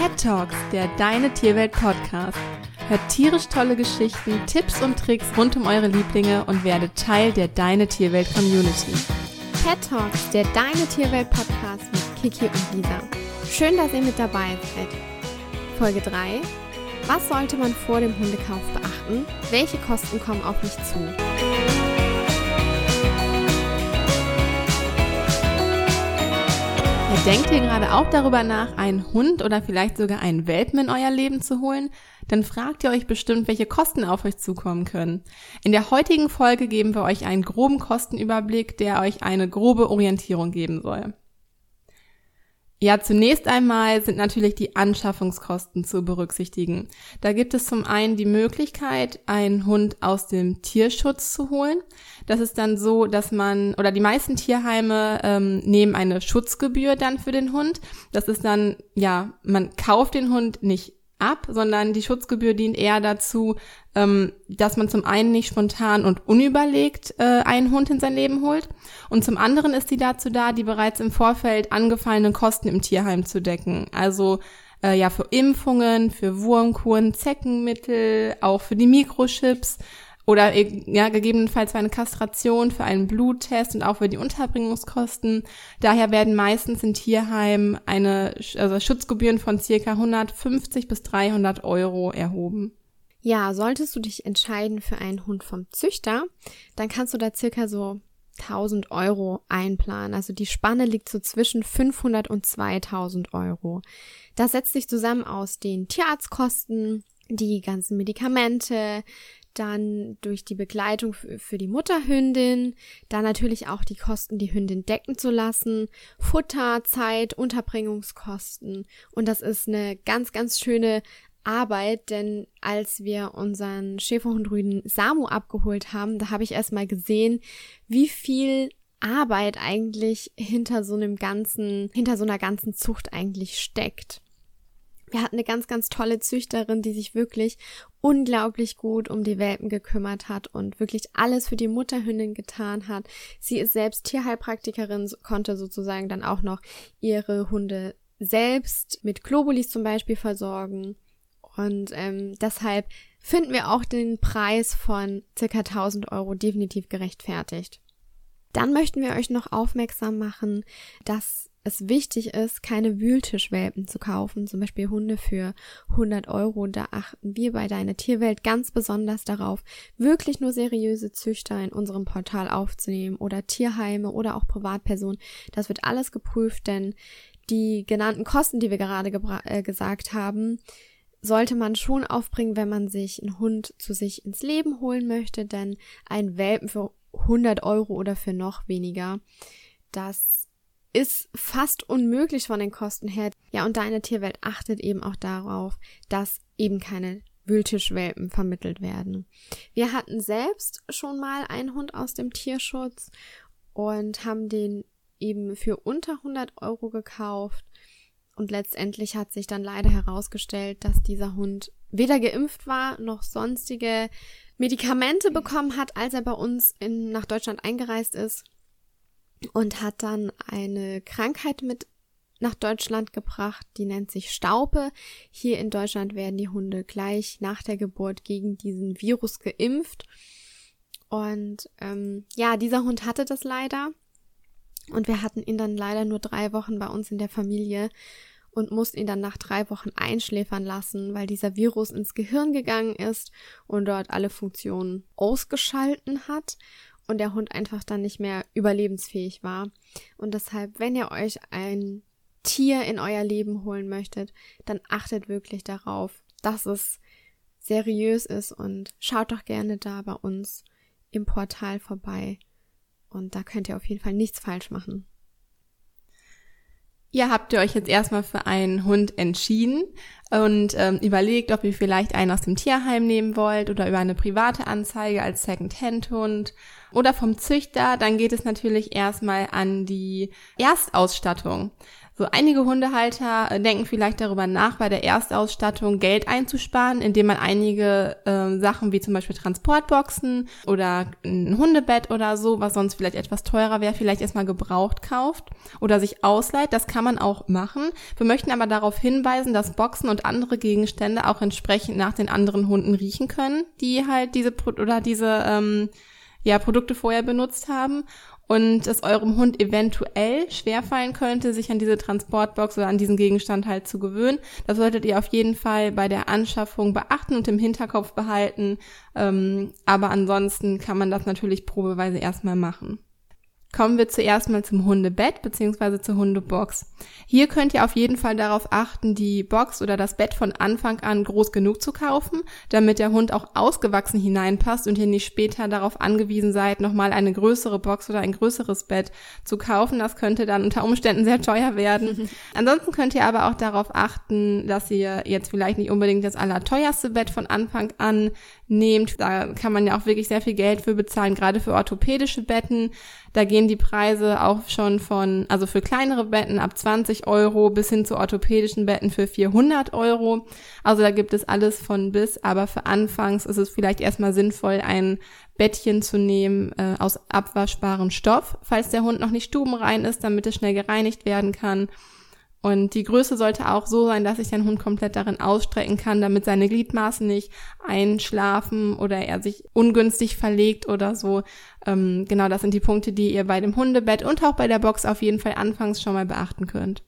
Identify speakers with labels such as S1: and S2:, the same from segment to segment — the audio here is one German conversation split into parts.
S1: Pet Talks, der Deine Tierwelt Podcast. Hört tierisch tolle Geschichten, Tipps und Tricks rund um eure Lieblinge und werdet Teil der Deine Tierwelt Community.
S2: Pet Talks, der Deine Tierwelt Podcast mit Kiki und Lisa. Schön, dass ihr mit dabei seid. Folge 3. Was sollte man vor dem Hundekauf beachten? Welche Kosten kommen auf mich zu?
S1: Denkt ihr gerade auch darüber nach, einen Hund oder vielleicht sogar einen Welpen in euer Leben zu holen? Dann fragt ihr euch bestimmt, welche Kosten auf euch zukommen können. In der heutigen Folge geben wir euch einen groben Kostenüberblick, der euch eine grobe Orientierung geben soll. Ja, zunächst einmal sind natürlich die Anschaffungskosten zu berücksichtigen. Da gibt es zum einen die Möglichkeit, einen Hund aus dem Tierschutz zu holen. Das ist dann so, dass man, oder die meisten Tierheime ähm, nehmen eine Schutzgebühr dann für den Hund. Das ist dann, ja, man kauft den Hund nicht ab, sondern die Schutzgebühr dient eher dazu, ähm, dass man zum einen nicht spontan und unüberlegt äh, einen Hund in sein Leben holt und zum anderen ist die dazu da, die bereits im Vorfeld angefallenen Kosten im Tierheim zu decken. Also äh, ja für Impfungen, für Wurmkuren, Zeckenmittel, auch für die Mikrochips oder ja, gegebenenfalls für eine Kastration, für einen Bluttest und auch für die Unterbringungskosten. Daher werden meistens in Tierheimen eine also Schutzgebühren von circa 150 bis 300 Euro erhoben.
S2: Ja, solltest du dich entscheiden für einen Hund vom Züchter, dann kannst du da circa so 1000 Euro einplanen. Also die Spanne liegt so zwischen 500 und 2000 Euro. Das setzt sich zusammen aus den Tierarztkosten, die ganzen Medikamente, dann durch die Begleitung für die Mutterhündin, dann natürlich auch die Kosten, die Hündin decken zu lassen, Futter, Zeit, Unterbringungskosten. Und das ist eine ganz, ganz schöne Arbeit, denn als wir unseren Schäferhundrüden Samu abgeholt haben, da habe ich erstmal gesehen, wie viel Arbeit eigentlich hinter so einem ganzen, hinter so einer ganzen Zucht eigentlich steckt. Wir hatten eine ganz, ganz tolle Züchterin, die sich wirklich unglaublich gut um die Welpen gekümmert hat und wirklich alles für die Mutterhündin getan hat. Sie ist selbst Tierheilpraktikerin, konnte sozusagen dann auch noch ihre Hunde selbst mit Globulis zum Beispiel versorgen. Und ähm, deshalb finden wir auch den Preis von circa 1000 Euro definitiv gerechtfertigt. Dann möchten wir euch noch aufmerksam machen, dass es wichtig ist, keine Wühltischwelpen zu kaufen, zum Beispiel Hunde für 100 Euro. Da achten wir bei Deine Tierwelt ganz besonders darauf, wirklich nur seriöse Züchter in unserem Portal aufzunehmen oder Tierheime oder auch Privatpersonen. Das wird alles geprüft, denn die genannten Kosten, die wir gerade äh, gesagt haben, sollte man schon aufbringen, wenn man sich einen Hund zu sich ins Leben holen möchte, denn ein Welpen für 100 Euro oder für noch weniger, das ist fast unmöglich von den Kosten her. Ja, und deine Tierwelt achtet eben auch darauf, dass eben keine Wühltischwelpen vermittelt werden. Wir hatten selbst schon mal einen Hund aus dem Tierschutz und haben den eben für unter 100 Euro gekauft. Und letztendlich hat sich dann leider herausgestellt, dass dieser Hund weder geimpft war noch sonstige Medikamente bekommen hat, als er bei uns in, nach Deutschland eingereist ist und hat dann eine Krankheit mit nach Deutschland gebracht, die nennt sich Staupe. Hier in Deutschland werden die Hunde gleich nach der Geburt gegen diesen Virus geimpft. Und ähm, ja, dieser Hund hatte das leider. Und wir hatten ihn dann leider nur drei Wochen bei uns in der Familie und mussten ihn dann nach drei Wochen einschläfern lassen, weil dieser Virus ins Gehirn gegangen ist und dort alle Funktionen ausgeschalten hat und der Hund einfach dann nicht mehr überlebensfähig war. Und deshalb, wenn ihr euch ein Tier in euer Leben holen möchtet, dann achtet wirklich darauf, dass es seriös ist und schaut doch gerne da bei uns im Portal vorbei. Und da könnt ihr auf jeden Fall nichts falsch machen.
S1: Ihr habt ihr euch jetzt erstmal für einen Hund entschieden und ähm, überlegt, ob ihr vielleicht einen aus dem Tierheim nehmen wollt oder über eine private Anzeige als Second-Hand-Hund oder vom Züchter. Dann geht es natürlich erstmal an die Erstausstattung. So einige Hundehalter äh, denken vielleicht darüber nach, bei der Erstausstattung Geld einzusparen, indem man einige äh, Sachen wie zum Beispiel Transportboxen oder ein Hundebett oder so, was sonst vielleicht etwas teurer wäre, vielleicht erstmal gebraucht kauft oder sich ausleiht. Das kann man auch machen. Wir möchten aber darauf hinweisen, dass Boxen und andere Gegenstände auch entsprechend nach den anderen Hunden riechen können, die halt diese oder diese ähm, ja, Produkte vorher benutzt haben und es eurem Hund eventuell schwerfallen könnte, sich an diese Transportbox oder an diesen Gegenstand halt zu gewöhnen. Das solltet ihr auf jeden Fall bei der Anschaffung beachten und im Hinterkopf behalten. Ähm, aber ansonsten kann man das natürlich probeweise erstmal machen. Kommen wir zuerst mal zum Hundebett bzw. zur Hundebox. Hier könnt ihr auf jeden Fall darauf achten, die Box oder das Bett von Anfang an groß genug zu kaufen, damit der Hund auch ausgewachsen hineinpasst und ihr nicht später darauf angewiesen seid, nochmal eine größere Box oder ein größeres Bett zu kaufen. Das könnte dann unter Umständen sehr teuer werden. Ansonsten könnt ihr aber auch darauf achten, dass ihr jetzt vielleicht nicht unbedingt das allerteuerste Bett von Anfang an nehmt. Da kann man ja auch wirklich sehr viel Geld für bezahlen, gerade für orthopädische Betten. Da gehen die Preise auch schon von, also für kleinere Betten ab 20 Euro bis hin zu orthopädischen Betten für 400 Euro. Also da gibt es alles von bis, aber für Anfangs ist es vielleicht erstmal sinnvoll, ein Bettchen zu nehmen äh, aus abwaschbarem Stoff, falls der Hund noch nicht stubenrein ist, damit es schnell gereinigt werden kann. Und die Größe sollte auch so sein, dass sich dein Hund komplett darin ausstrecken kann, damit seine Gliedmaßen nicht einschlafen oder er sich ungünstig verlegt oder so. Ähm, genau, das sind die Punkte, die ihr bei dem Hundebett und auch bei der Box auf jeden Fall anfangs schon mal beachten könnt.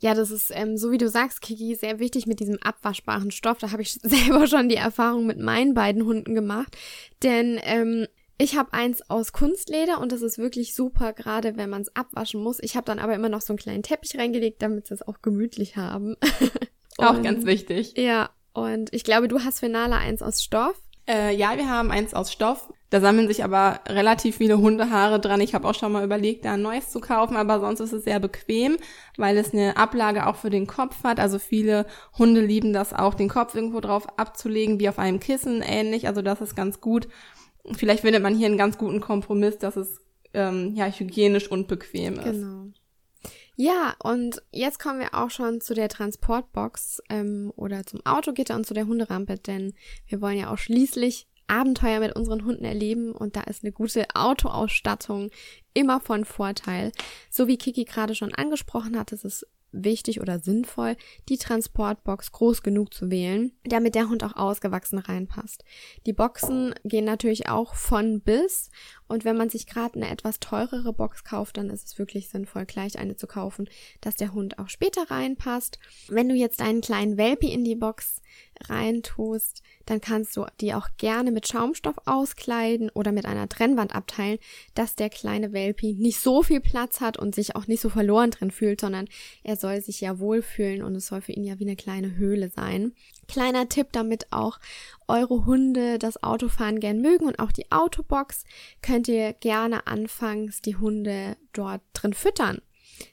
S2: Ja, das ist, ähm, so wie du sagst, Kiki, sehr wichtig mit diesem abwaschbaren Stoff. Da habe ich selber schon die Erfahrung mit meinen beiden Hunden gemacht. Denn ähm, ich habe eins aus Kunstleder und das ist wirklich super, gerade wenn man es abwaschen muss. Ich habe dann aber immer noch so einen kleinen Teppich reingelegt, damit sie es auch gemütlich haben.
S1: auch ganz wichtig.
S2: Ja, und ich glaube, du hast für Nala eins aus Stoff.
S1: Äh, ja, wir haben eins aus Stoff. Da sammeln sich aber relativ viele Hundehaare dran. Ich habe auch schon mal überlegt, da ein neues zu kaufen, aber sonst ist es sehr bequem, weil es eine Ablage auch für den Kopf hat. Also viele Hunde lieben das auch, den Kopf irgendwo drauf abzulegen, wie auf einem Kissen ähnlich. Also das ist ganz gut vielleicht findet man hier einen ganz guten Kompromiss, dass es ähm, ja hygienisch und bequem ist.
S2: Genau. Ja, und jetzt kommen wir auch schon zu der Transportbox ähm, oder zum Autogitter und zu der Hunderampe, denn wir wollen ja auch schließlich Abenteuer mit unseren Hunden erleben und da ist eine gute Autoausstattung immer von Vorteil. So wie Kiki gerade schon angesprochen hat, ist es wichtig oder sinnvoll, die Transportbox groß genug zu wählen, damit der Hund auch ausgewachsen reinpasst. Die Boxen gehen natürlich auch von bis und wenn man sich gerade eine etwas teurere Box kauft, dann ist es wirklich sinnvoll, gleich eine zu kaufen, dass der Hund auch später reinpasst. Wenn du jetzt einen kleinen Welpi in die Box reintust, dann kannst du die auch gerne mit Schaumstoff auskleiden oder mit einer Trennwand abteilen, dass der kleine Welpi nicht so viel Platz hat und sich auch nicht so verloren drin fühlt, sondern er soll sich ja wohlfühlen und es soll für ihn ja wie eine kleine Höhle sein. Kleiner Tipp, damit auch eure Hunde das Autofahren gern mögen und auch die Autobox, könnt ihr gerne anfangs die Hunde dort drin füttern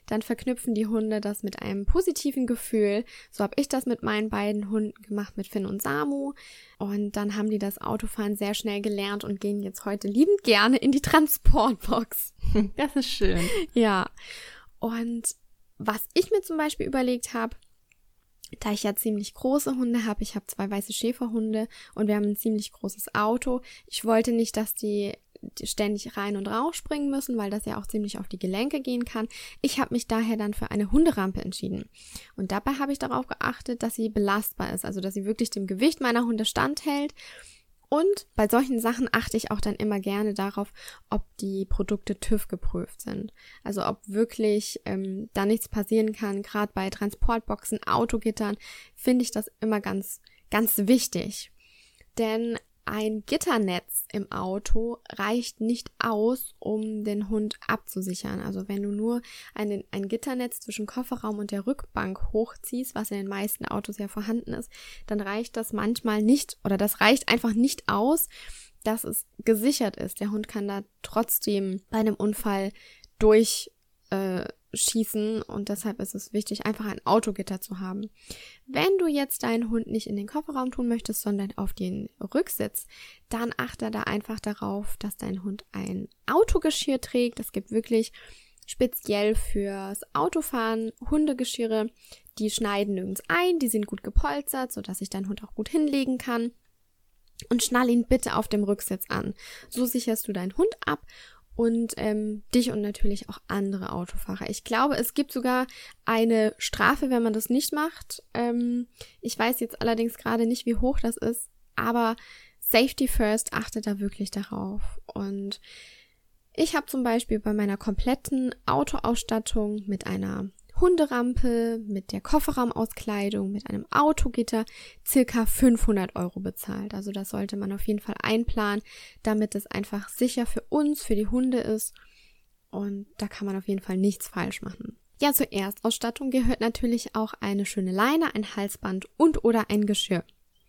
S2: dann verknüpfen die Hunde das mit einem positiven Gefühl. So habe ich das mit meinen beiden Hunden gemacht, mit Finn und Samu. Und dann haben die das Autofahren sehr schnell gelernt und gehen jetzt heute liebend gerne in die Transportbox.
S1: Das ist schön.
S2: Ja. Und was ich mir zum Beispiel überlegt habe, da ich ja ziemlich große Hunde habe, ich habe zwei weiße Schäferhunde und wir haben ein ziemlich großes Auto. Ich wollte nicht, dass die ständig rein und raus springen müssen, weil das ja auch ziemlich auf die Gelenke gehen kann. Ich habe mich daher dann für eine Hunderampe entschieden. Und dabei habe ich darauf geachtet, dass sie belastbar ist, also dass sie wirklich dem Gewicht meiner Hunde standhält. Und bei solchen Sachen achte ich auch dann immer gerne darauf, ob die Produkte TÜV geprüft sind. Also ob wirklich ähm, da nichts passieren kann. Gerade bei Transportboxen, Autogittern finde ich das immer ganz, ganz wichtig. Denn ein Gitternetz im Auto reicht nicht aus, um den Hund abzusichern. Also wenn du nur ein, ein Gitternetz zwischen Kofferraum und der Rückbank hochziehst, was in den meisten Autos ja vorhanden ist, dann reicht das manchmal nicht oder das reicht einfach nicht aus, dass es gesichert ist. Der Hund kann da trotzdem bei einem Unfall durch äh, schießen und deshalb ist es wichtig, einfach ein Autogitter zu haben. Wenn du jetzt deinen Hund nicht in den Kofferraum tun möchtest, sondern auf den Rücksitz, dann achte da einfach darauf, dass dein Hund ein Autogeschirr trägt. Es gibt wirklich speziell fürs Autofahren Hundegeschirre. Die schneiden nirgends ein, die sind gut gepolstert, sodass sich dein Hund auch gut hinlegen kann. Und schnall ihn bitte auf dem Rücksitz an. So sicherst du deinen Hund ab und ähm, dich und natürlich auch andere Autofahrer. Ich glaube, es gibt sogar eine Strafe, wenn man das nicht macht. Ähm, ich weiß jetzt allerdings gerade nicht, wie hoch das ist, aber Safety First achtet da wirklich darauf. Und ich habe zum Beispiel bei meiner kompletten Autoausstattung mit einer Hunderampe, mit der Kofferraumauskleidung, mit einem Autogitter circa 500 Euro bezahlt. Also das sollte man auf jeden Fall einplanen, damit es einfach sicher für uns, für die Hunde ist. Und da kann man auf jeden Fall nichts falsch machen. Ja, zur Erstausstattung gehört natürlich auch eine schöne Leine, ein Halsband und oder ein Geschirr.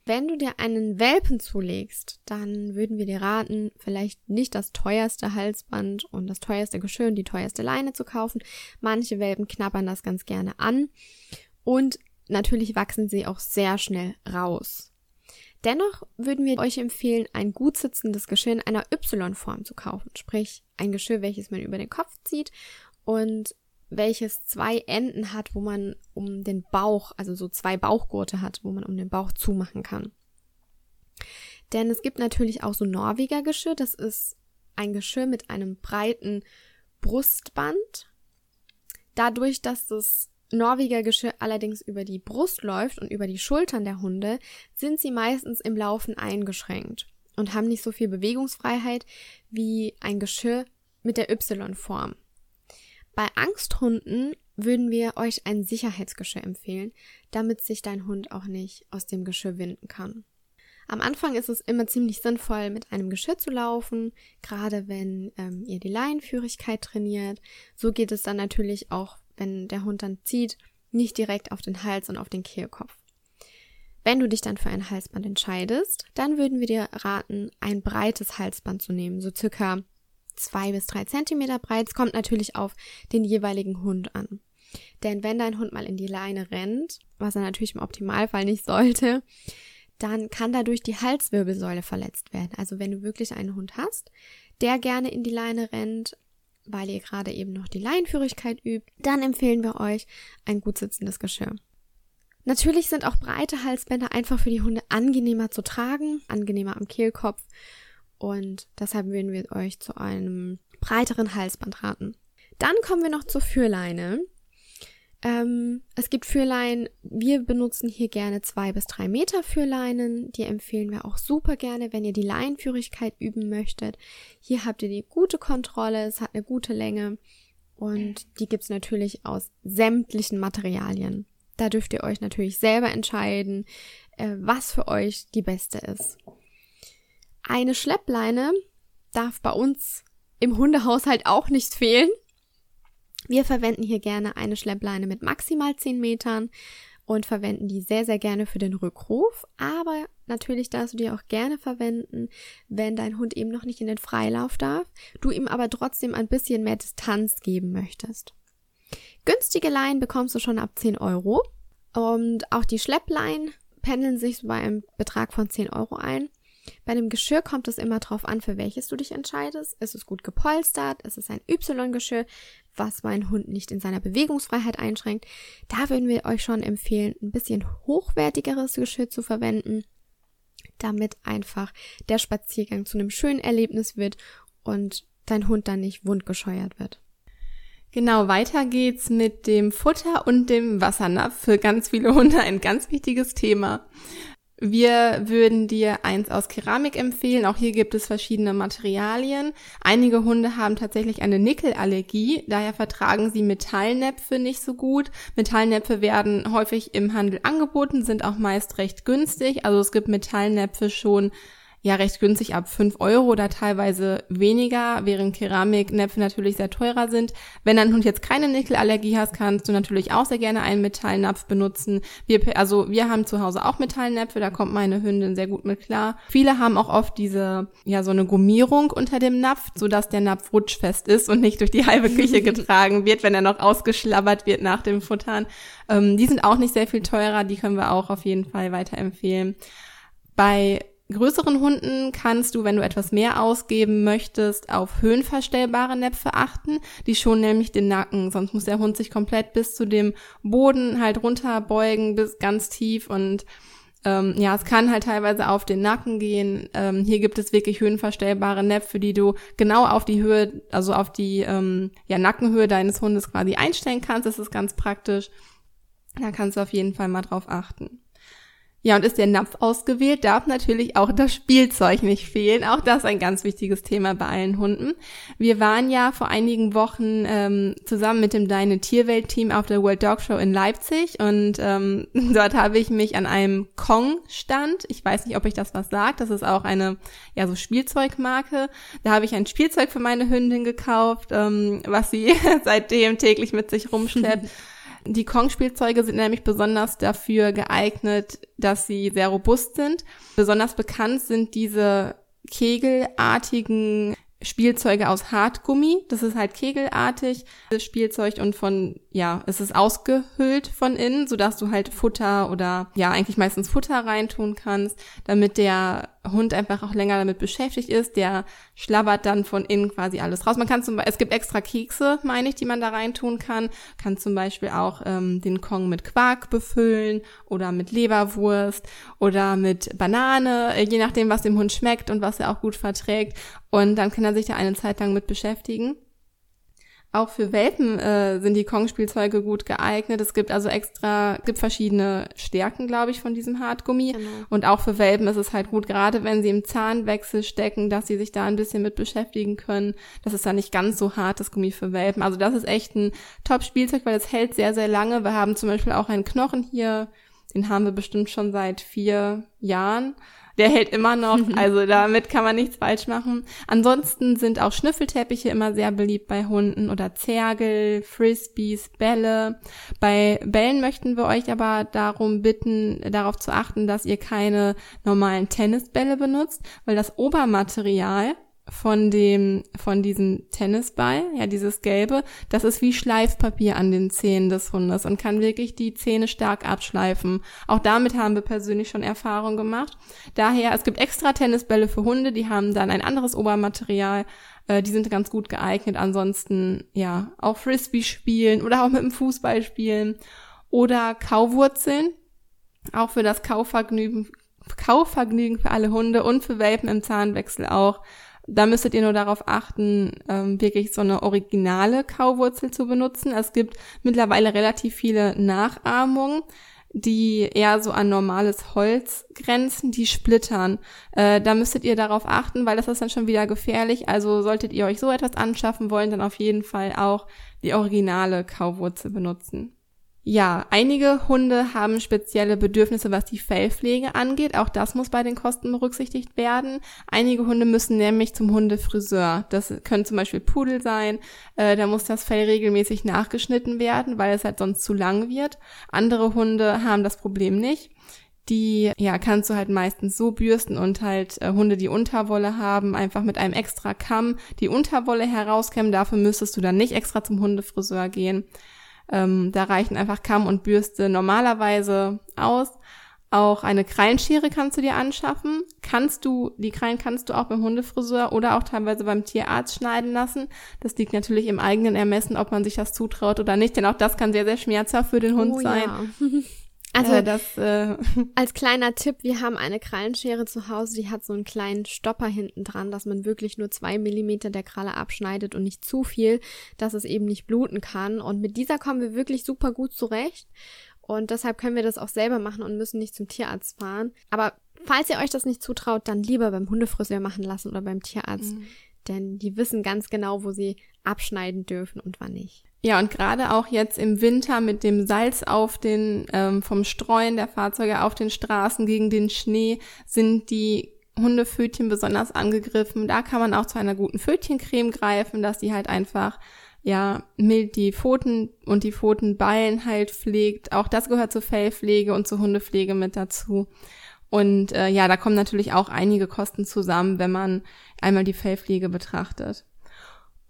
S2: Wenn du dir einen Welpen zulegst, dann würden wir dir raten, vielleicht nicht das teuerste Halsband und das teuerste Geschirr und die teuerste Leine zu kaufen. Manche Welpen knabbern das ganz gerne an und natürlich wachsen sie auch sehr schnell raus. Dennoch würden wir euch empfehlen, ein gut sitzendes Geschirr in einer Y-Form zu kaufen, sprich ein Geschirr, welches man über den Kopf zieht und welches zwei Enden hat, wo man um den Bauch, also so zwei Bauchgurte hat, wo man um den Bauch zumachen kann. Denn es gibt natürlich auch so Norweger Geschirr, das ist ein Geschirr mit einem breiten Brustband. Dadurch, dass das Norweger Geschirr allerdings über die Brust läuft und über die Schultern der Hunde, sind sie meistens im Laufen eingeschränkt und haben nicht so viel Bewegungsfreiheit wie ein Geschirr mit der Y-Form. Bei Angsthunden würden wir euch ein Sicherheitsgeschirr empfehlen, damit sich dein Hund auch nicht aus dem Geschirr winden kann. Am Anfang ist es immer ziemlich sinnvoll, mit einem Geschirr zu laufen, gerade wenn ähm, ihr die Leinenführigkeit trainiert. So geht es dann natürlich auch, wenn der Hund dann zieht, nicht direkt auf den Hals und auf den Kehlkopf. Wenn du dich dann für ein Halsband entscheidest, dann würden wir dir raten, ein breites Halsband zu nehmen, so circa zwei bis drei Zentimeter breit. Es kommt natürlich auf den jeweiligen Hund an. Denn wenn dein Hund mal in die Leine rennt, was er natürlich im Optimalfall nicht sollte, dann kann dadurch die Halswirbelsäule verletzt werden. Also wenn du wirklich einen Hund hast, der gerne in die Leine rennt, weil ihr gerade eben noch die Leinenführigkeit übt, dann empfehlen wir euch ein gut sitzendes Geschirr. Natürlich sind auch breite Halsbänder einfach für die Hunde angenehmer zu tragen, angenehmer am Kehlkopf und deshalb würden wir euch zu einem breiteren Halsband raten. Dann kommen wir noch zur Führleine. Ähm, es gibt Führleinen, wir benutzen hier gerne zwei bis drei Meter Führleinen. Die empfehlen wir auch super gerne, wenn ihr die Leinenführigkeit üben möchtet. Hier habt ihr die gute Kontrolle, es hat eine gute Länge und die gibt's natürlich aus sämtlichen Materialien. Da dürft ihr euch natürlich selber entscheiden, äh, was für euch die beste ist. Eine Schleppleine darf bei uns im Hundehaushalt auch nicht fehlen. Wir verwenden hier gerne eine Schleppleine mit maximal 10 Metern und verwenden die sehr, sehr gerne für den Rückruf. Aber natürlich darfst du die auch gerne verwenden, wenn dein Hund eben noch nicht in den Freilauf darf, du ihm aber trotzdem ein bisschen mehr Distanz geben möchtest. Günstige Leinen bekommst du schon ab 10 Euro. Und auch die Schleppleinen pendeln sich bei einem Betrag von 10 Euro ein. Bei dem Geschirr kommt es immer darauf an, für welches du dich entscheidest. Ist es gut gepolstert? Ist es ein Y-Geschirr, was meinen Hund nicht in seiner Bewegungsfreiheit einschränkt? Da würden wir euch schon empfehlen, ein bisschen hochwertigeres Geschirr zu verwenden, damit einfach der Spaziergang zu einem schönen Erlebnis wird und dein Hund dann nicht wundgescheuert wird.
S1: Genau, weiter geht's mit dem Futter und dem Wassernapf. Für ganz viele Hunde ein ganz wichtiges Thema. Wir würden dir eins aus Keramik empfehlen. Auch hier gibt es verschiedene Materialien. Einige Hunde haben tatsächlich eine Nickelallergie, daher vertragen sie Metallnäpfe nicht so gut. Metallnäpfe werden häufig im Handel angeboten, sind auch meist recht günstig. Also es gibt Metallnäpfe schon ja recht günstig ab 5 Euro oder teilweise weniger, während Keramiknäpfe natürlich sehr teurer sind. Wenn dein Hund jetzt keine Nickelallergie hast, kannst du natürlich auch sehr gerne einen Metallnapf benutzen. Wir, also wir haben zu Hause auch Metallnäpfe, da kommt meine Hündin sehr gut mit klar. Viele haben auch oft diese, ja, so eine Gummierung unter dem Napf, sodass der Napf rutschfest ist und nicht durch die halbe Küche getragen wird, wenn er noch ausgeschlabbert wird nach dem Futtern. Ähm, die sind auch nicht sehr viel teurer, die können wir auch auf jeden Fall weiterempfehlen. Bei größeren Hunden kannst du, wenn du etwas mehr ausgeben möchtest, auf höhenverstellbare Näpfe achten. Die schonen nämlich den Nacken, sonst muss der Hund sich komplett bis zu dem Boden halt runterbeugen, bis ganz tief und ähm, ja, es kann halt teilweise auf den Nacken gehen. Ähm, hier gibt es wirklich höhenverstellbare Näpfe, die du genau auf die Höhe, also auf die ähm, ja, Nackenhöhe deines Hundes quasi einstellen kannst. Das ist ganz praktisch. Da kannst du auf jeden Fall mal drauf achten. Ja, und ist der Napf ausgewählt, darf natürlich auch das Spielzeug nicht fehlen. Auch das ein ganz wichtiges Thema bei allen Hunden. Wir waren ja vor einigen Wochen ähm, zusammen mit dem Deine Tierwelt-Team auf der World Dog Show in Leipzig und ähm, dort habe ich mich an einem Kong-Stand, ich weiß nicht, ob ich das was sagt, das ist auch eine, ja, so Spielzeugmarke. Da habe ich ein Spielzeug für meine Hündin gekauft, ähm, was sie seitdem täglich mit sich rumschleppt. Die Kong-Spielzeuge sind nämlich besonders dafür geeignet, dass sie sehr robust sind. Besonders bekannt sind diese kegelartigen Spielzeuge aus Hartgummi. Das ist halt kegelartig, das Spielzeug und von, ja, es ist ausgehüllt von innen, sodass du halt Futter oder, ja, eigentlich meistens Futter reintun kannst, damit der Hund einfach auch länger damit beschäftigt ist. Der schlabbert dann von innen quasi alles raus. Man kann zum Beispiel, es gibt extra Kekse, meine ich, die man da reintun kann. Kann zum Beispiel auch ähm, den Kong mit Quark befüllen oder mit Leberwurst oder mit Banane, äh, je nachdem, was dem Hund schmeckt und was er auch gut verträgt. Und dann kann er sich da eine Zeit lang mit beschäftigen. Auch für Welpen äh, sind die Kong-Spielzeuge gut geeignet. Es gibt also extra, gibt verschiedene Stärken, glaube ich, von diesem Hartgummi. Genau. Und auch für Welpen ist es halt gut, gerade wenn sie im Zahnwechsel stecken, dass sie sich da ein bisschen mit beschäftigen können. Das ist dann nicht ganz so hartes Gummi für Welpen. Also das ist echt ein Top-Spielzeug, weil es hält sehr, sehr lange. Wir haben zum Beispiel auch einen Knochen hier, den haben wir bestimmt schon seit vier Jahren der hält immer noch. Also damit kann man nichts falsch machen. Ansonsten sind auch Schnüffelteppiche immer sehr beliebt bei Hunden oder Zergel, Frisbees, Bälle. Bei Bällen möchten wir euch aber darum bitten, darauf zu achten, dass ihr keine normalen Tennisbälle benutzt, weil das Obermaterial von dem, von diesem Tennisball, ja, dieses gelbe, das ist wie Schleifpapier an den Zähnen des Hundes und kann wirklich die Zähne stark abschleifen. Auch damit haben wir persönlich schon Erfahrung gemacht. Daher, es gibt extra Tennisbälle für Hunde, die haben dann ein anderes Obermaterial, äh, die sind ganz gut geeignet. Ansonsten, ja, auch Frisbee spielen oder auch mit dem Fußball spielen oder Kauwurzeln, auch für das Kauvergnügen, Kauvergnügen für alle Hunde und für Welpen im Zahnwechsel auch da müsstet ihr nur darauf achten, ähm, wirklich so eine originale Kauwurzel zu benutzen. Es gibt mittlerweile relativ viele Nachahmungen, die eher so an normales Holz grenzen, die splittern. Äh, da müsstet ihr darauf achten, weil das ist dann schon wieder gefährlich. Also solltet ihr euch so etwas anschaffen wollen, dann auf jeden Fall auch die originale Kauwurzel benutzen. Ja, einige Hunde haben spezielle Bedürfnisse, was die Fellpflege angeht. Auch das muss bei den Kosten berücksichtigt werden. Einige Hunde müssen nämlich zum Hundefriseur. Das können zum Beispiel Pudel sein. Äh, da muss das Fell regelmäßig nachgeschnitten werden, weil es halt sonst zu lang wird. Andere Hunde haben das Problem nicht. Die, ja, kannst du halt meistens so bürsten und halt äh, Hunde, die Unterwolle haben, einfach mit einem extra Kamm die Unterwolle herauskämmen. Dafür müsstest du dann nicht extra zum Hundefriseur gehen. Ähm, da reichen einfach Kamm und Bürste normalerweise aus. Auch eine Krallenschere kannst du dir anschaffen. Kannst du, die Krallen kannst du auch beim Hundefriseur oder auch teilweise beim Tierarzt schneiden lassen. Das liegt natürlich im eigenen Ermessen, ob man sich das zutraut oder nicht, denn auch das kann sehr, sehr schmerzhaft für den Hund oh, sein. Ja.
S2: Also äh, das, äh, als kleiner Tipp, wir haben eine Krallenschere zu Hause, die hat so einen kleinen Stopper hinten dran, dass man wirklich nur zwei Millimeter der Kralle abschneidet und nicht zu viel, dass es eben nicht bluten kann. Und mit dieser kommen wir wirklich super gut zurecht. Und deshalb können wir das auch selber machen und müssen nicht zum Tierarzt fahren. Aber falls ihr euch das nicht zutraut, dann lieber beim Hundefriseur machen lassen oder beim Tierarzt. Mhm. Denn die wissen ganz genau, wo sie abschneiden dürfen und wann nicht.
S1: Ja, und gerade auch jetzt im Winter mit dem Salz auf den, ähm, vom Streuen der Fahrzeuge auf den Straßen gegen den Schnee sind die Hundefötchen besonders angegriffen. Da kann man auch zu einer guten Fötchencreme greifen, dass die halt einfach ja mild die Pfoten und die Pfotenballen halt pflegt. Auch das gehört zur Fellpflege und zur Hundepflege mit dazu. Und äh, ja, da kommen natürlich auch einige Kosten zusammen, wenn man einmal die Fellpflege betrachtet.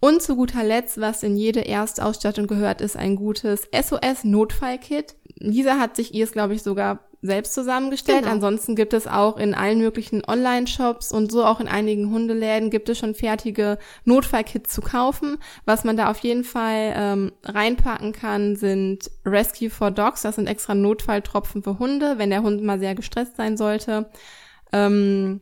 S1: Und zu guter Letzt, was in jede Erstausstattung gehört, ist ein gutes SOS-Notfallkit. Lisa hat sich ihrs, glaube ich, sogar selbst zusammengestellt.
S2: Genau.
S1: Ansonsten gibt es auch in allen möglichen Online-Shops und so auch in einigen Hundeläden gibt es schon fertige Notfallkits zu kaufen. Was man da auf jeden Fall ähm, reinpacken kann, sind Rescue for Dogs. Das sind extra Notfalltropfen für Hunde, wenn der Hund mal sehr gestresst sein sollte. Ähm,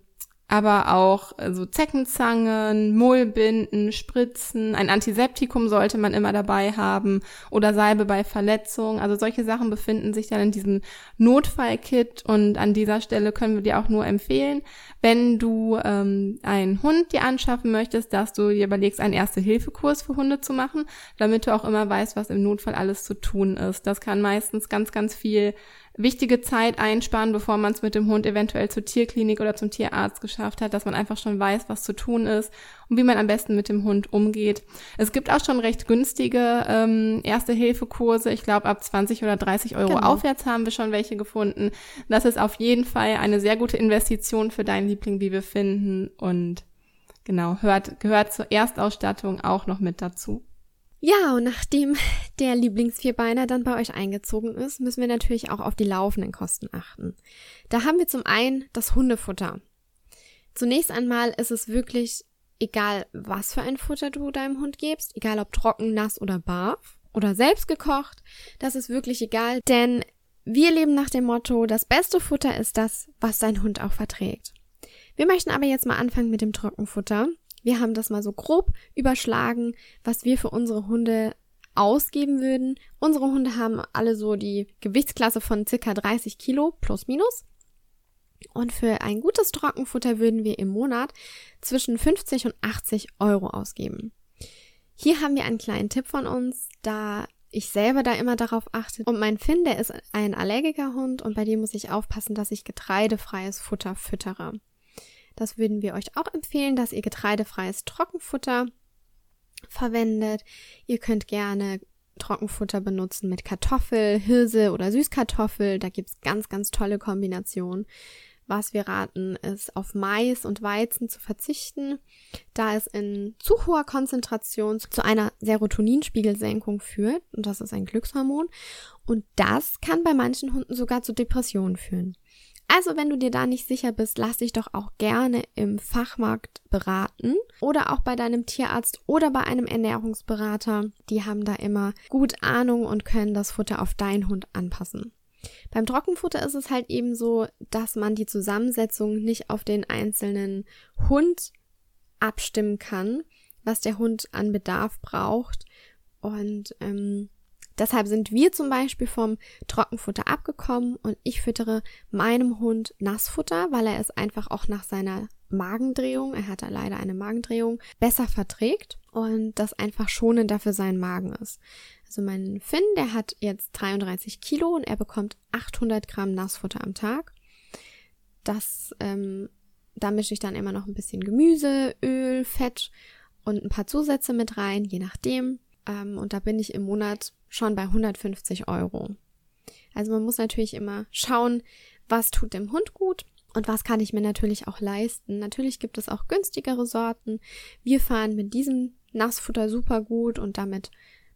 S1: aber auch so also Zeckenzangen, Mullbinden, Spritzen, ein Antiseptikum sollte man immer dabei haben oder Salbe bei Verletzungen. Also solche Sachen befinden sich dann in diesem Notfallkit und an dieser Stelle können wir dir auch nur empfehlen, wenn du ähm, einen Hund dir anschaffen möchtest, dass du dir überlegst, einen Erste-Hilfe-Kurs für Hunde zu machen, damit du auch immer weißt, was im Notfall alles zu tun ist. Das kann meistens ganz, ganz viel wichtige Zeit einsparen, bevor man es mit dem Hund eventuell zur Tierklinik oder zum Tierarzt geschafft hat, dass man einfach schon weiß, was zu tun ist und wie man am besten mit dem Hund umgeht. Es gibt auch schon recht günstige ähm, Erste-Hilfe-Kurse. Ich glaube, ab 20 oder 30 Euro genau. aufwärts haben wir schon welche gefunden. Das ist auf jeden Fall eine sehr gute Investition für deinen Liebling, wie wir finden. Und genau, hört, gehört zur Erstausstattung auch noch mit dazu.
S2: Ja, und nachdem der Lieblingsvierbeiner dann bei euch eingezogen ist, müssen wir natürlich auch auf die laufenden Kosten achten. Da haben wir zum einen das Hundefutter. Zunächst einmal ist es wirklich egal, was für ein Futter du deinem Hund gibst, egal ob trocken, nass oder barf oder selbst gekocht, das ist wirklich egal, denn wir leben nach dem Motto, das beste Futter ist das, was dein Hund auch verträgt. Wir möchten aber jetzt mal anfangen mit dem Trockenfutter. Wir haben das mal so grob überschlagen, was wir für unsere Hunde ausgeben würden. Unsere Hunde haben alle so die Gewichtsklasse von circa 30 Kilo plus minus. Und für ein gutes Trockenfutter würden wir im Monat zwischen 50 und 80 Euro ausgeben. Hier haben wir einen kleinen Tipp von uns, da ich selber da immer darauf achte. Und mein Finn, der ist ein Allergikerhund und bei dem muss ich aufpassen, dass ich getreidefreies Futter füttere. Das würden wir euch auch empfehlen, dass ihr getreidefreies Trockenfutter verwendet. Ihr könnt gerne Trockenfutter benutzen mit Kartoffel, Hirse oder Süßkartoffel. Da gibt's ganz, ganz tolle Kombinationen. Was wir raten, ist auf Mais und Weizen zu verzichten, da es in zu hoher Konzentration zu einer Serotoninspiegelsenkung führt. Und das ist ein Glückshormon. Und das kann bei manchen Hunden sogar zu Depressionen führen. Also wenn du dir da nicht sicher bist, lass dich doch auch gerne im Fachmarkt beraten oder auch bei deinem Tierarzt oder bei einem Ernährungsberater. Die haben da immer gut Ahnung und können das Futter auf deinen Hund anpassen. Beim Trockenfutter ist es halt eben so, dass man die Zusammensetzung nicht auf den einzelnen Hund abstimmen kann, was der Hund an Bedarf braucht. Und ähm, Deshalb sind wir zum Beispiel vom Trockenfutter abgekommen und ich füttere meinem Hund Nassfutter, weil er es einfach auch nach seiner Magendrehung, er hat da leider eine Magendrehung, besser verträgt und das einfach schonender für seinen Magen ist. Also mein Finn, der hat jetzt 33 Kilo und er bekommt 800 Gramm Nassfutter am Tag. Das, ähm, da mische ich dann immer noch ein bisschen Gemüse, Öl, Fett und ein paar Zusätze mit rein, je nachdem. Ähm, und da bin ich im Monat schon bei 150 Euro. Also man muss natürlich immer schauen, was tut dem Hund gut und was kann ich mir natürlich auch leisten. Natürlich gibt es auch günstigere Sorten. Wir fahren mit diesem Nassfutter super gut und damit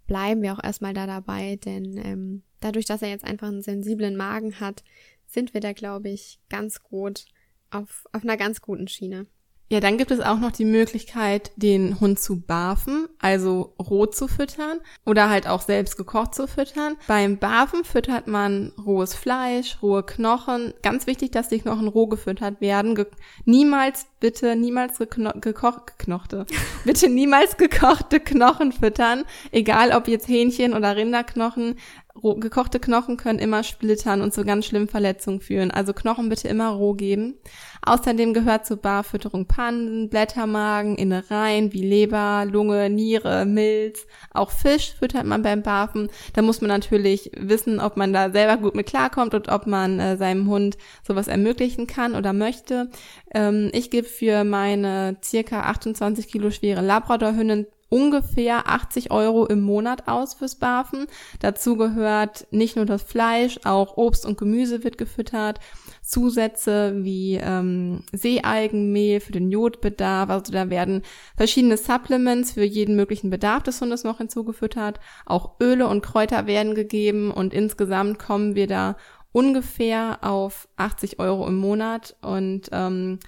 S2: bleiben wir auch erstmal da dabei, denn ähm, dadurch, dass er jetzt einfach einen sensiblen Magen hat, sind wir da, glaube ich, ganz gut auf, auf einer ganz guten Schiene.
S1: Ja, dann gibt es auch noch die Möglichkeit, den Hund zu barfen, also roh zu füttern oder halt auch selbst gekocht zu füttern. Beim Barfen füttert man rohes Fleisch, rohe Knochen. Ganz wichtig, dass die Knochen roh gefüttert werden. Ge niemals, bitte, niemals gekocht, geknochte. bitte niemals gekochte Knochen füttern. Egal ob jetzt Hähnchen oder Rinderknochen gekochte Knochen können immer splittern und zu ganz schlimmen Verletzungen führen. Also Knochen bitte immer roh geben. Außerdem gehört zur Barfütterung Pannen, Blättermagen, Innereien wie Leber, Lunge, Niere, Milz. Auch Fisch füttert man beim Barfen. Da muss man natürlich wissen, ob man da selber gut mit klarkommt und ob man äh, seinem Hund sowas ermöglichen kann oder möchte. Ähm, ich gebe für meine circa 28 Kilo schwere Labradorhündin ungefähr 80 Euro im Monat aus fürs Barfen. Dazu gehört nicht nur das Fleisch, auch Obst und Gemüse wird gefüttert. Zusätze wie ähm, Seealgenmehl für den Jodbedarf. Also da werden verschiedene Supplements für jeden möglichen Bedarf des Hundes noch hinzugefüttert. Auch Öle und Kräuter werden gegeben und insgesamt kommen wir da ungefähr auf 80 Euro im Monat. Und ähm,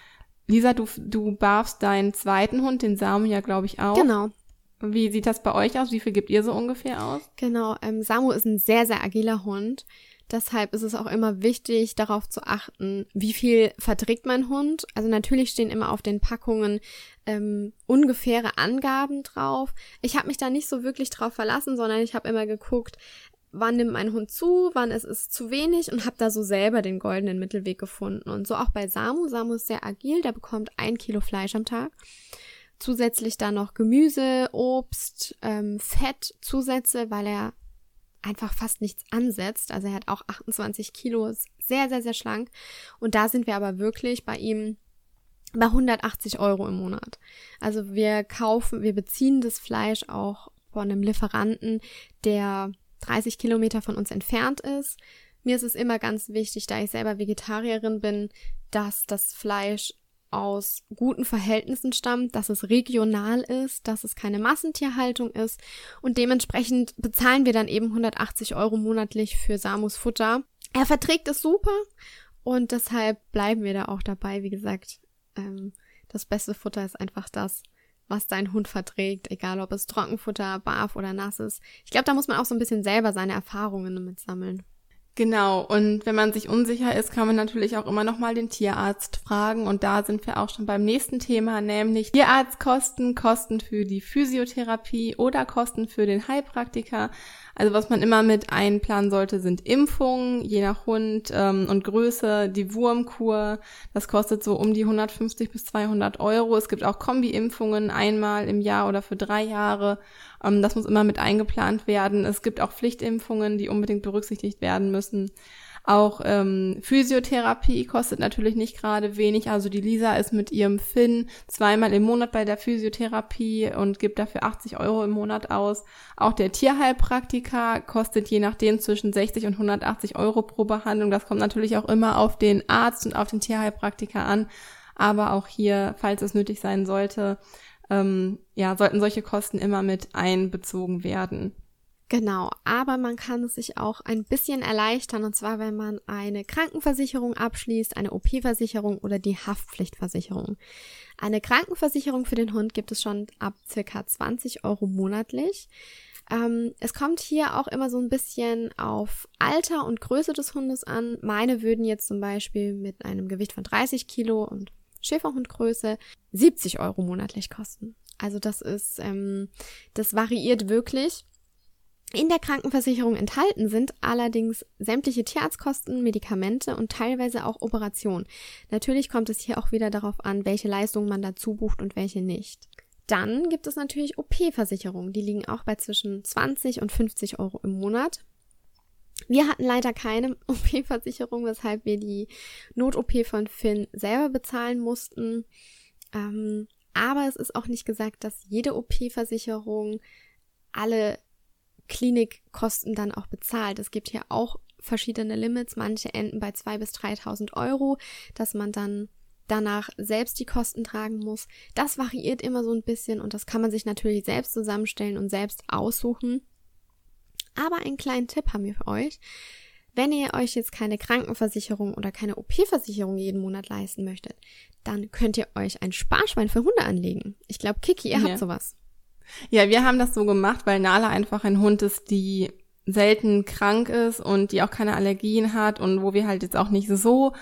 S1: Lisa, du, du barfst deinen zweiten Hund, den Samu ja, glaube ich, auch.
S2: Genau.
S1: Wie sieht das bei euch aus? Wie viel gebt ihr so ungefähr aus?
S2: Genau, ähm, Samu ist ein sehr, sehr agiler Hund. Deshalb ist es auch immer wichtig, darauf zu achten, wie viel verträgt mein Hund. Also natürlich stehen immer auf den Packungen ähm, ungefähre Angaben drauf. Ich habe mich da nicht so wirklich drauf verlassen, sondern ich habe immer geguckt, wann nimmt mein Hund zu, wann ist es zu wenig und habe da so selber den goldenen Mittelweg gefunden. Und so auch bei Samu. Samu ist sehr agil, der bekommt ein Kilo Fleisch am Tag. Zusätzlich dann noch Gemüse, Obst, ähm, Fett, Zusätze, weil er einfach fast nichts ansetzt. Also er hat auch 28 Kilo, ist sehr, sehr, sehr schlank. Und da sind wir aber wirklich bei ihm bei 180 Euro im Monat. Also wir kaufen, wir beziehen das Fleisch auch von einem Lieferanten, der 30 Kilometer von uns entfernt ist. Mir ist es immer ganz wichtig, da ich selber Vegetarierin bin, dass das Fleisch aus guten Verhältnissen stammt, dass es regional ist, dass es keine Massentierhaltung ist und dementsprechend bezahlen wir dann eben 180 Euro monatlich für Samus Futter. Er verträgt es super und deshalb bleiben wir da auch dabei. Wie gesagt, ähm, das beste Futter ist einfach das, was dein Hund verträgt, egal ob es Trockenfutter, Barf oder nass ist. Ich glaube, da muss man auch so ein bisschen selber seine Erfahrungen damit sammeln.
S1: Genau, und wenn man sich unsicher ist, kann man natürlich auch immer noch mal den Tierarzt fragen und da sind wir auch schon beim nächsten Thema, nämlich Tierarztkosten, Kosten für die Physiotherapie oder Kosten für den Heilpraktiker. Also was man immer mit einplanen sollte, sind Impfungen, je nach Hund ähm, und Größe, die Wurmkur, das kostet so um die 150 bis 200 Euro. Es gibt auch Kombi-Impfungen einmal im Jahr oder für drei Jahre. Ähm, das muss immer mit eingeplant werden. Es gibt auch Pflichtimpfungen, die unbedingt berücksichtigt werden müssen. Auch ähm, Physiotherapie kostet natürlich nicht gerade wenig. Also die Lisa ist mit ihrem Finn zweimal im Monat bei der Physiotherapie und gibt dafür 80 Euro im Monat aus. Auch der Tierheilpraktiker kostet je nachdem zwischen 60 und 180 Euro pro Behandlung. Das kommt natürlich auch immer auf den Arzt und auf den Tierheilpraktiker an. Aber auch hier, falls es nötig sein sollte, ähm, ja, sollten solche Kosten immer mit einbezogen werden.
S2: Genau, aber man kann es sich auch ein bisschen erleichtern, und zwar, wenn man eine Krankenversicherung abschließt, eine OP-Versicherung oder die Haftpflichtversicherung. Eine Krankenversicherung für den Hund gibt es schon ab circa 20 Euro monatlich. Ähm, es kommt hier auch immer so ein bisschen auf Alter und Größe des Hundes an. Meine würden jetzt zum Beispiel mit einem Gewicht von 30 Kilo und Schäferhundgröße 70 Euro monatlich kosten. Also das ist, ähm, das variiert wirklich. In der Krankenversicherung enthalten sind allerdings sämtliche Tierarztkosten, Medikamente und teilweise auch Operationen. Natürlich kommt es hier auch wieder darauf an, welche Leistungen man dazu bucht und welche nicht. Dann gibt es natürlich OP-Versicherungen, die liegen auch bei zwischen 20 und 50 Euro im Monat. Wir hatten leider keine OP-Versicherung, weshalb wir die Not-OP von Finn selber bezahlen mussten. Ähm, aber es ist auch nicht gesagt, dass jede OP-Versicherung alle Klinikkosten dann auch bezahlt. Es gibt hier auch verschiedene Limits. Manche enden bei 2.000 bis 3.000 Euro, dass man dann danach selbst die Kosten tragen muss. Das variiert immer so ein bisschen und das kann man sich natürlich selbst zusammenstellen und selbst aussuchen. Aber einen kleinen Tipp haben wir für euch. Wenn ihr euch jetzt keine Krankenversicherung oder keine OP-Versicherung jeden Monat leisten möchtet, dann könnt ihr euch ein Sparschwein für Hunde anlegen. Ich glaube, Kiki, ihr ja. habt sowas.
S1: Ja, wir haben das so gemacht, weil Nala einfach ein Hund ist, die selten krank ist und die auch keine Allergien hat und wo wir halt jetzt auch nicht so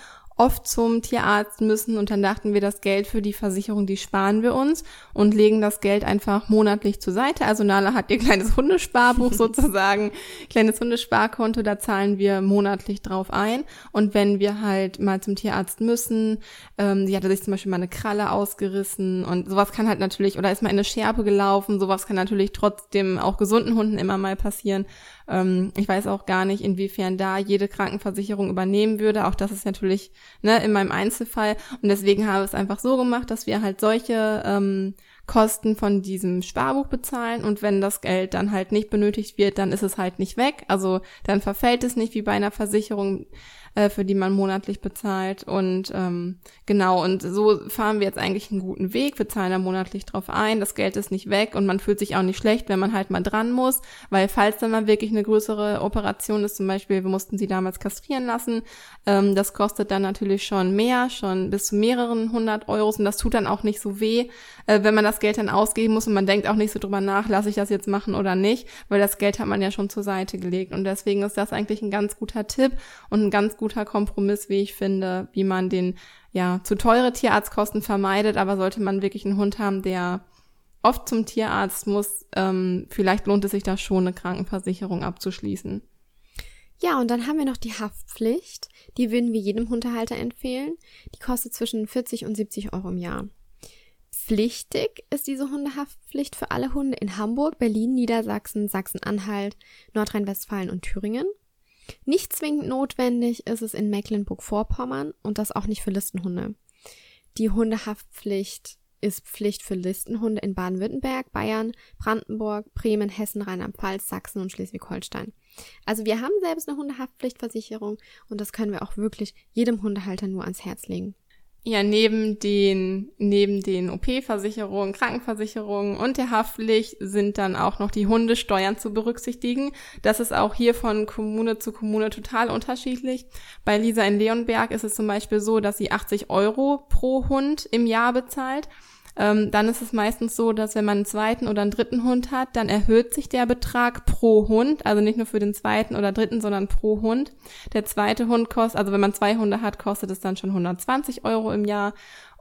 S1: oft zum Tierarzt müssen und dann dachten wir, das Geld für die Versicherung, die sparen wir uns und legen das Geld einfach monatlich zur Seite. Also Nala hat ihr kleines Hundesparbuch sozusagen, kleines Hundesparkonto, da zahlen wir monatlich drauf ein und wenn wir halt mal zum Tierarzt müssen, ähm, sie hatte sich zum Beispiel mal eine Kralle ausgerissen und sowas kann halt natürlich, oder ist mal in eine Scherbe gelaufen, sowas kann natürlich trotzdem auch gesunden Hunden immer mal passieren. Ähm, ich weiß auch gar nicht, inwiefern da jede Krankenversicherung übernehmen würde. Auch das ist natürlich ne, in meinem Einzelfall. Und deswegen habe ich es einfach so gemacht, dass wir halt solche ähm, Kosten von diesem Sparbuch bezahlen und wenn das Geld dann halt nicht benötigt wird, dann ist es halt nicht weg. Also dann verfällt es nicht wie bei einer Versicherung. Äh, für die man monatlich bezahlt. Und ähm, genau, und so fahren wir jetzt eigentlich einen guten Weg. Wir zahlen da monatlich drauf ein, das Geld ist nicht weg und man fühlt sich auch nicht schlecht, wenn man halt mal dran muss, weil falls dann mal wirklich eine größere Operation ist, zum Beispiel, wir mussten sie damals kastrieren lassen, ähm, das kostet dann natürlich schon mehr, schon bis zu mehreren hundert Euros. Und das tut dann auch nicht so weh, äh, wenn man das Geld dann ausgeben muss und man denkt auch nicht so drüber nach, lasse ich das jetzt machen oder nicht, weil das Geld hat man ja schon zur Seite gelegt. Und deswegen ist das eigentlich ein ganz guter Tipp und ein ganz guter Kompromiss, wie ich finde, wie man den ja zu teure Tierarztkosten vermeidet, aber sollte man wirklich einen Hund haben, der oft zum Tierarzt muss, ähm, vielleicht lohnt es sich da schon, eine Krankenversicherung abzuschließen.
S2: Ja, und dann haben wir noch die Haftpflicht. Die würden wir jedem Hundehalter empfehlen. Die kostet zwischen 40 und 70 Euro im Jahr. Pflichtig ist diese Hundehaftpflicht für alle Hunde in Hamburg, Berlin, Niedersachsen, Sachsen-Anhalt, Nordrhein-Westfalen und Thüringen. Nicht zwingend notwendig ist es in Mecklenburg-Vorpommern und das auch nicht für Listenhunde. Die Hundehaftpflicht ist Pflicht für Listenhunde in Baden-Württemberg, Bayern, Brandenburg, Bremen, Hessen, Rheinland-Pfalz, Sachsen und Schleswig-Holstein. Also wir haben selbst eine Hundehaftpflichtversicherung und das können wir auch wirklich jedem Hundehalter nur ans Herz legen.
S1: Ja, neben den, neben den OP-Versicherungen, Krankenversicherungen und der Haftpflicht sind dann auch noch die Hundesteuern zu berücksichtigen. Das ist auch hier von Kommune zu Kommune total unterschiedlich. Bei Lisa in Leonberg ist es zum Beispiel so, dass sie 80 Euro pro Hund im Jahr bezahlt ähm, dann ist es meistens so, dass wenn man einen zweiten oder einen dritten Hund hat, dann erhöht sich der Betrag pro Hund, also nicht nur für den zweiten oder dritten, sondern pro Hund. Der zweite Hund kostet, also wenn man zwei Hunde hat, kostet es dann schon 120 Euro im Jahr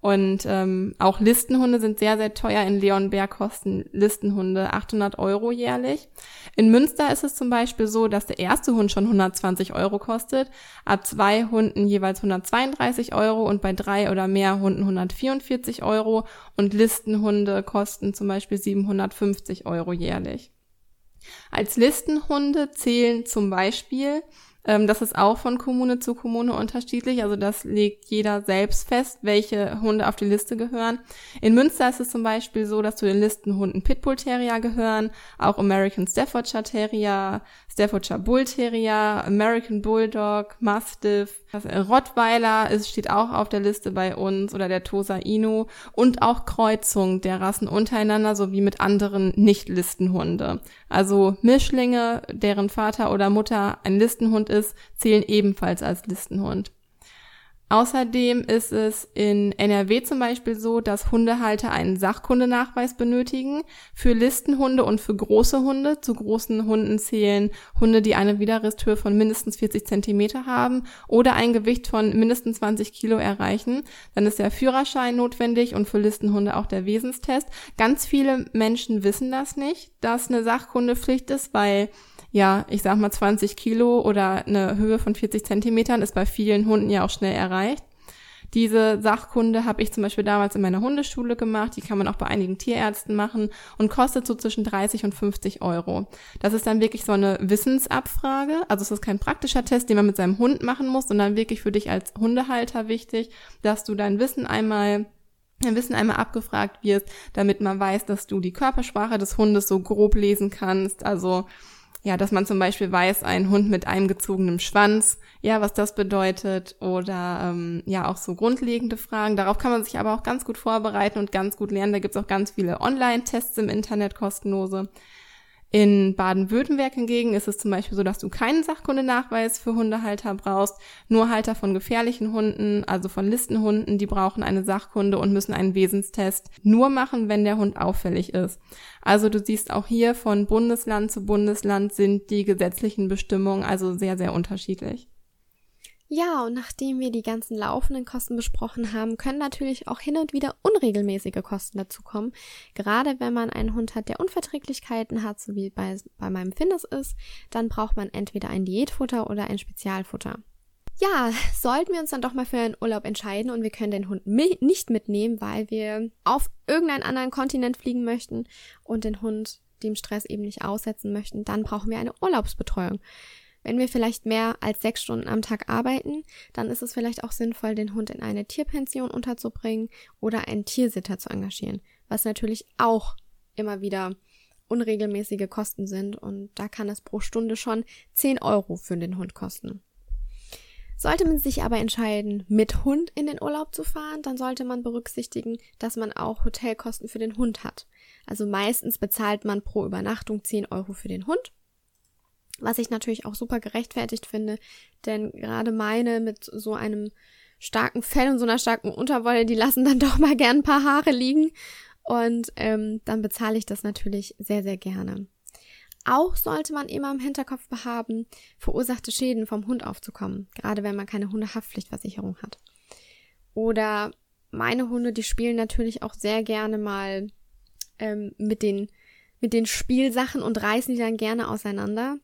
S1: und ähm, auch Listenhunde sind sehr, sehr teuer. In Leonberg kosten Listenhunde 800 Euro jährlich. In Münster ist es zum Beispiel so, dass der erste Hund schon 120 Euro kostet, ab zwei Hunden jeweils 132 Euro und bei drei oder mehr Hunden 144 Euro und Listenhunde kosten zum Beispiel 750 Euro jährlich. Als Listenhunde zählen zum Beispiel ähm, das ist auch von Kommune zu Kommune unterschiedlich. Also das legt jeder selbst fest, welche Hunde auf die Liste gehören. In Münster ist es zum Beispiel so, dass zu den Listenhunden Pitbull Terrier gehören, auch American Staffordshire Terrier, Staffordshire Bull Terrier, American Bulldog, Mastiff, Rottweiler ist, steht auch auf der Liste bei uns oder der Tosa Inu und auch Kreuzung der Rassen untereinander sowie mit anderen Nicht-Listenhunde. Also Mischlinge, deren Vater oder Mutter ein Listenhund ist, zählen ebenfalls als Listenhund. Außerdem ist es in NRW zum Beispiel so, dass Hundehalter einen Sachkundenachweis benötigen für Listenhunde und für große Hunde. Zu großen Hunden zählen Hunde, die eine Widerristhöhe von mindestens 40 Zentimeter haben oder ein Gewicht von mindestens 20 Kilo erreichen. Dann ist der Führerschein notwendig und für Listenhunde auch der Wesenstest. Ganz viele Menschen wissen das nicht, dass eine Sachkundepflicht ist, weil ja, ich sag mal 20 Kilo oder eine Höhe von 40 Zentimetern ist bei vielen Hunden ja auch schnell erreicht. Diese Sachkunde habe ich zum Beispiel damals in meiner Hundeschule gemacht. Die kann man auch bei einigen Tierärzten machen und kostet so zwischen 30 und 50 Euro. Das ist dann wirklich so eine Wissensabfrage. Also es ist kein praktischer Test, den man mit seinem Hund machen muss, sondern wirklich für dich als Hundehalter wichtig, dass du dein Wissen einmal dein Wissen einmal abgefragt wirst, damit man weiß, dass du die Körpersprache des Hundes so grob lesen kannst. Also ja, dass man zum Beispiel weiß, ein Hund mit eingezogenem Schwanz, ja, was das bedeutet oder ähm, ja auch so grundlegende Fragen. Darauf kann man sich aber auch ganz gut vorbereiten und ganz gut lernen. Da gibt's auch ganz viele Online-Tests im Internet kostenlose. In Baden-Württemberg hingegen ist es zum Beispiel so, dass du keinen Sachkundenachweis für Hundehalter brauchst. Nur Halter von gefährlichen Hunden, also von Listenhunden, die brauchen eine Sachkunde und müssen einen Wesenstest nur machen, wenn der Hund auffällig ist. Also du siehst auch hier von Bundesland zu Bundesland sind die gesetzlichen Bestimmungen also sehr, sehr unterschiedlich.
S2: Ja, und nachdem wir die ganzen laufenden Kosten besprochen haben, können natürlich auch hin und wieder unregelmäßige Kosten dazukommen. Gerade wenn man einen Hund hat, der Unverträglichkeiten hat, so wie bei, bei meinem Findes ist, dann braucht man entweder ein Diätfutter oder ein Spezialfutter. Ja, sollten wir uns dann doch mal für einen Urlaub entscheiden und wir können den Hund mi nicht mitnehmen, weil wir auf irgendeinen anderen Kontinent fliegen möchten und den Hund dem Stress eben nicht aussetzen möchten, dann brauchen wir eine Urlaubsbetreuung. Wenn wir vielleicht mehr als sechs Stunden am Tag arbeiten, dann ist es vielleicht auch sinnvoll, den Hund in eine Tierpension unterzubringen oder einen Tiersitter zu engagieren, was natürlich auch immer wieder unregelmäßige Kosten sind und da kann es pro Stunde schon 10 Euro für den Hund kosten. Sollte man sich aber entscheiden, mit Hund in den Urlaub zu fahren, dann sollte man berücksichtigen, dass man auch Hotelkosten für den Hund hat. Also meistens bezahlt man pro Übernachtung 10 Euro für den Hund. Was ich natürlich auch super gerechtfertigt finde, denn gerade meine mit so einem starken Fell und so einer starken Unterwolle, die lassen dann doch mal gern ein paar Haare liegen. Und ähm, dann bezahle ich das natürlich sehr, sehr gerne. Auch sollte man immer im Hinterkopf behaben, verursachte Schäden vom Hund aufzukommen, gerade wenn man keine Hundehaftpflichtversicherung hat. Oder meine Hunde, die spielen natürlich auch sehr gerne mal ähm, mit den mit den Spielsachen und reißen die dann gerne auseinander.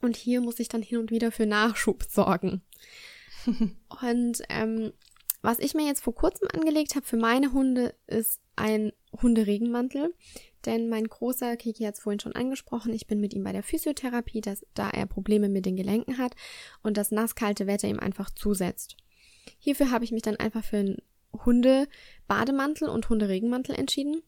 S2: Und hier muss ich dann hin und wieder für Nachschub sorgen. und ähm, was ich mir jetzt vor kurzem angelegt habe für meine Hunde, ist ein Hunderegenmantel. Denn mein großer, Kiki hat es vorhin schon angesprochen, ich bin mit ihm bei der Physiotherapie, dass, da er Probleme mit den Gelenken hat und das nasskalte Wetter ihm einfach zusetzt. Hierfür habe ich mich dann einfach für einen Hunde-Bademantel und Hunderegenmantel entschieden.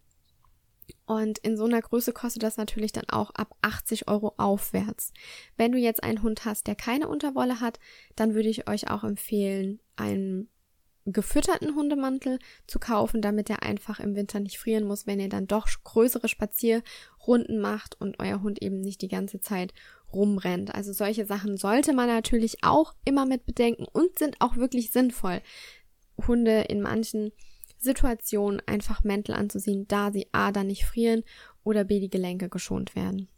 S2: Und in so einer Größe kostet das natürlich dann auch ab 80 Euro aufwärts. Wenn du jetzt einen Hund hast, der keine Unterwolle hat, dann würde ich euch auch empfehlen, einen gefütterten Hundemantel zu kaufen, damit er einfach im Winter nicht frieren muss, wenn ihr dann doch größere Spazierrunden macht und euer Hund eben nicht die ganze Zeit rumrennt. Also solche Sachen sollte man natürlich auch immer mit bedenken und sind auch wirklich sinnvoll. Hunde in manchen Situationen einfach Mäntel anzuziehen, da sie A dann nicht frieren oder B die Gelenke geschont werden.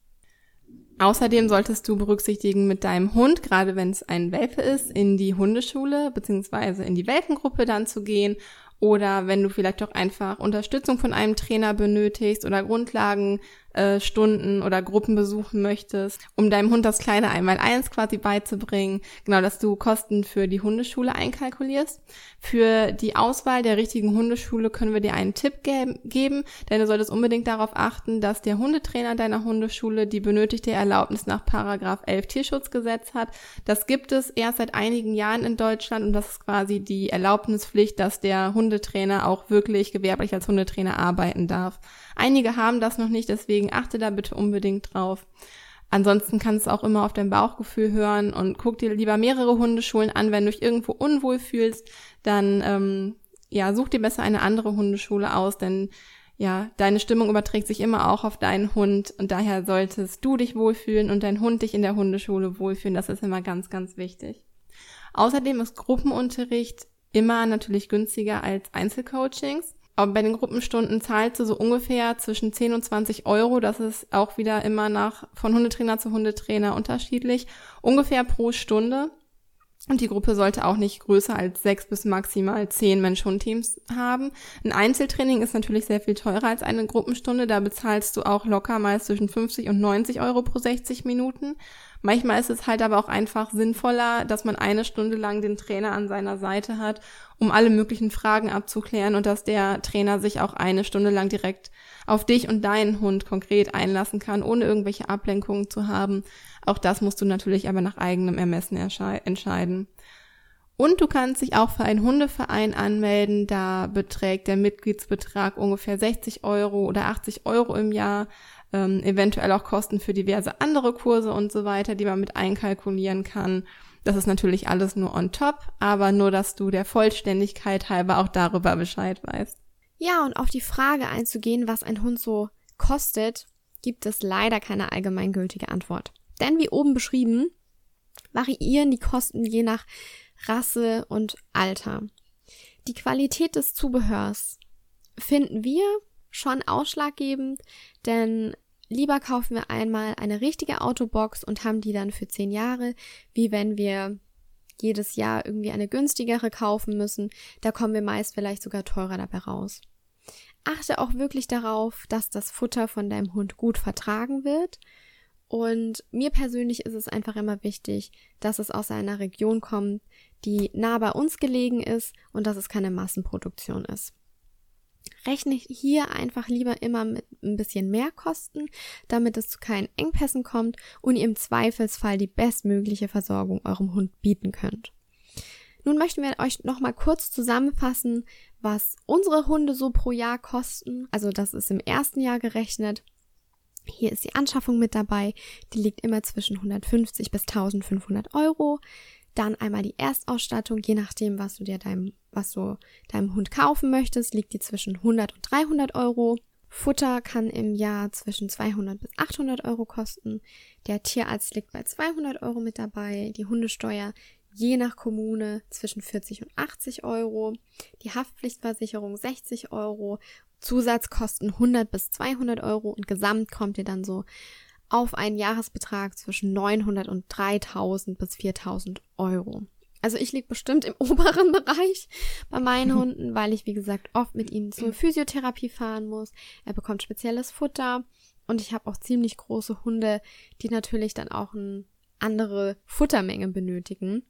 S1: Außerdem solltest du berücksichtigen, mit deinem Hund, gerade wenn es ein Welpe ist, in die Hundeschule beziehungsweise in die Welpengruppe dann zu gehen oder wenn du vielleicht auch einfach Unterstützung von einem Trainer benötigst oder Grundlagen äh, Stunden oder Gruppen besuchen möchtest, um deinem Hund das kleine Einmal-Eins quasi beizubringen. Genau, dass du Kosten für die Hundeschule einkalkulierst. Für die Auswahl der richtigen Hundeschule können wir dir einen Tipp ge geben, denn du solltest unbedingt darauf achten, dass der Hundetrainer deiner Hundeschule die benötigte Erlaubnis nach Paragraph 11 Tierschutzgesetz hat. Das gibt es erst seit einigen Jahren in Deutschland und das ist quasi die Erlaubnispflicht, dass der Hundetrainer auch wirklich gewerblich als Hundetrainer arbeiten darf. Einige haben das noch nicht, deswegen achte da bitte unbedingt drauf. Ansonsten kannst du auch immer auf dein Bauchgefühl hören und guck dir lieber mehrere Hundeschulen an. Wenn du dich irgendwo unwohl fühlst, dann ähm, ja, such dir besser eine andere Hundeschule aus, denn ja, deine Stimmung überträgt sich immer auch auf deinen Hund und daher solltest du dich wohlfühlen und dein Hund dich in der Hundeschule wohlfühlen. Das ist immer ganz, ganz wichtig. Außerdem ist Gruppenunterricht immer natürlich günstiger als Einzelcoachings. Aber bei den Gruppenstunden zahlst du so ungefähr zwischen 10 und 20 Euro. Das ist auch wieder immer nach, von Hundetrainer zu Hundetrainer unterschiedlich. Ungefähr pro Stunde. Und die Gruppe sollte auch nicht größer als sechs bis maximal zehn Mensch-Hund-Teams haben. Ein Einzeltraining ist natürlich sehr viel teurer als eine Gruppenstunde. Da bezahlst du auch locker meist zwischen 50 und 90 Euro pro 60 Minuten. Manchmal ist es halt aber auch einfach sinnvoller, dass man eine Stunde lang den Trainer an seiner Seite hat, um alle möglichen Fragen abzuklären und dass der Trainer sich auch eine Stunde lang direkt auf dich und deinen Hund konkret einlassen kann, ohne irgendwelche Ablenkungen zu haben. Auch das musst du natürlich aber nach eigenem Ermessen entscheiden. Und du kannst dich auch für einen Hundeverein anmelden. Da beträgt der Mitgliedsbetrag ungefähr 60 Euro oder 80 Euro im Jahr ähm, eventuell auch Kosten für diverse andere Kurse und so weiter, die man mit einkalkulieren kann. Das ist natürlich alles nur on top, aber nur, dass du der Vollständigkeit halber auch darüber Bescheid weißt.
S2: Ja, und auf die Frage einzugehen, was ein Hund so kostet, gibt es leider keine allgemeingültige Antwort. Denn wie oben beschrieben, variieren die Kosten je nach Rasse und Alter. Die Qualität des Zubehörs finden wir schon ausschlaggebend, denn lieber kaufen wir einmal eine richtige Autobox und haben die dann für zehn Jahre, wie wenn wir jedes Jahr irgendwie eine günstigere kaufen müssen. Da kommen wir meist vielleicht sogar teurer dabei raus. Achte auch wirklich darauf, dass das Futter von deinem Hund gut vertragen wird. Und mir persönlich ist es einfach immer wichtig, dass es aus einer Region kommt, die nah bei uns gelegen ist und dass es keine Massenproduktion ist rechne hier einfach lieber immer mit ein bisschen mehr Kosten, damit es zu keinen Engpässen kommt und ihr im Zweifelsfall die bestmögliche Versorgung eurem Hund bieten könnt. Nun möchten wir euch nochmal kurz zusammenfassen, was unsere Hunde so pro Jahr kosten. Also das ist im ersten Jahr gerechnet. Hier ist die Anschaffung mit dabei. Die liegt immer zwischen 150 bis 1500 Euro. Dann einmal die Erstausstattung, je nachdem, was du dir deinem, was du deinem Hund kaufen möchtest, liegt die zwischen 100 und 300 Euro. Futter kann im Jahr zwischen 200 bis 800 Euro kosten. Der Tierarzt liegt bei 200 Euro mit dabei. Die Hundesteuer je nach Kommune zwischen 40 und 80 Euro. Die Haftpflichtversicherung 60 Euro. Zusatzkosten 100 bis 200 Euro und gesamt kommt ihr dann so auf einen Jahresbetrag zwischen 900 und 3000 bis 4000 Euro. Also ich liege bestimmt im oberen Bereich bei meinen Hunden, weil ich, wie gesagt, oft mit ihnen zur Physiotherapie fahren muss. Er bekommt spezielles Futter und ich habe auch ziemlich große Hunde, die natürlich dann auch eine andere Futtermenge benötigen.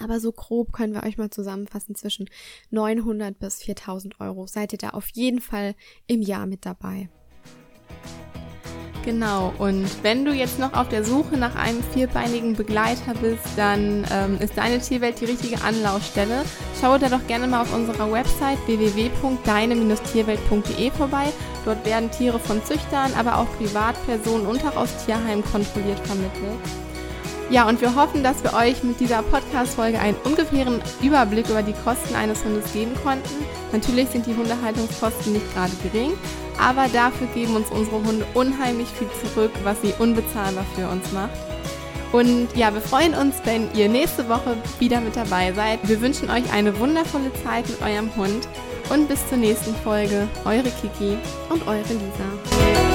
S2: Aber so grob können wir euch mal zusammenfassen, zwischen 900 bis 4000 Euro seid ihr da auf jeden Fall im Jahr mit dabei.
S1: Genau, und wenn du jetzt noch auf der Suche nach einem vierbeinigen Begleiter bist, dann ähm, ist deine Tierwelt die richtige Anlaufstelle. Schau da doch gerne mal auf unserer Website www.deine-tierwelt.de vorbei. Dort werden Tiere von Züchtern, aber auch Privatpersonen und auch aus Tierheimen kontrolliert vermittelt. Ja, und wir hoffen, dass wir euch mit dieser Podcast-Folge einen ungefähren Überblick über die Kosten eines Hundes geben konnten. Natürlich sind die Hundehaltungskosten nicht gerade gering, aber dafür geben uns unsere Hunde unheimlich viel zurück, was sie unbezahlbar für uns macht. Und ja, wir freuen uns, wenn ihr nächste Woche wieder mit dabei seid. Wir wünschen euch eine wundervolle Zeit mit eurem Hund und bis zur nächsten Folge. Eure Kiki
S2: und eure Lisa.